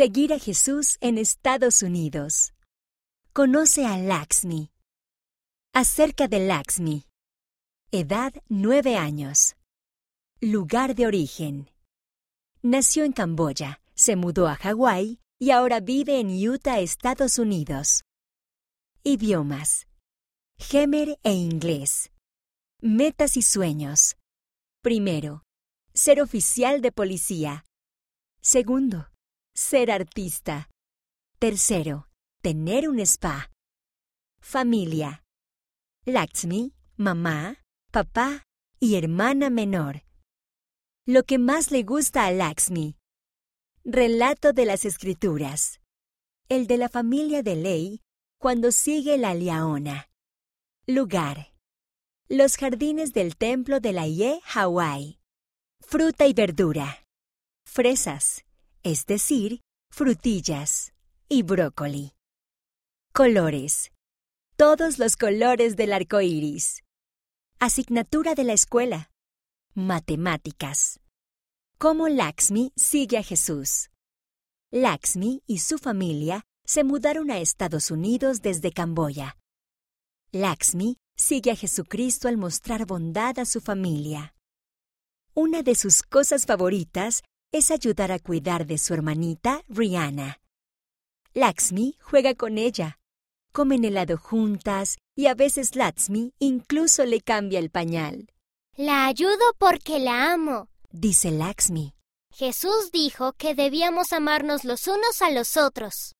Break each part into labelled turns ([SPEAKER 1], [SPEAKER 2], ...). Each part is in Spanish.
[SPEAKER 1] Seguir a Jesús en Estados Unidos. Conoce a Laxmi. Acerca de Laxmi. Edad 9 años. Lugar de origen. Nació en Camboya, se mudó a Hawái y ahora vive en Utah, Estados Unidos. Idiomas. Gemer e inglés. Metas y sueños. Primero, ser oficial de policía. Segundo, ser artista. Tercero, tener un spa. Familia. Lakshmi, mamá, papá y hermana menor. Lo que más le gusta a Lakshmi. Relato de las escrituras. El de la familia de Ley cuando sigue la liaona. Lugar. Los jardines del templo de la Ye, Hawái. Fruta y verdura. Fresas, es decir, frutillas y brócoli. Colores. Todos los colores del arco iris. Asignatura de la escuela. Matemáticas. Cómo Laxmi sigue a Jesús. Laxmi y su familia se mudaron a Estados Unidos desde Camboya. Laxmi sigue a Jesucristo al mostrar bondad a su familia. Una de sus cosas favoritas es ayudar a cuidar de su hermanita Rihanna. Laxmi juega con ella. Comen helado juntas y a veces Laxmi incluso le cambia el pañal.
[SPEAKER 2] La ayudo porque la amo,
[SPEAKER 1] dice Laxmi.
[SPEAKER 2] Jesús dijo que debíamos amarnos los unos a los otros.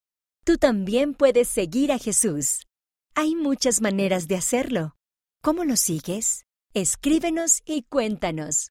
[SPEAKER 1] Tú también puedes seguir a Jesús. Hay muchas maneras de hacerlo. ¿Cómo lo sigues? Escríbenos y cuéntanos.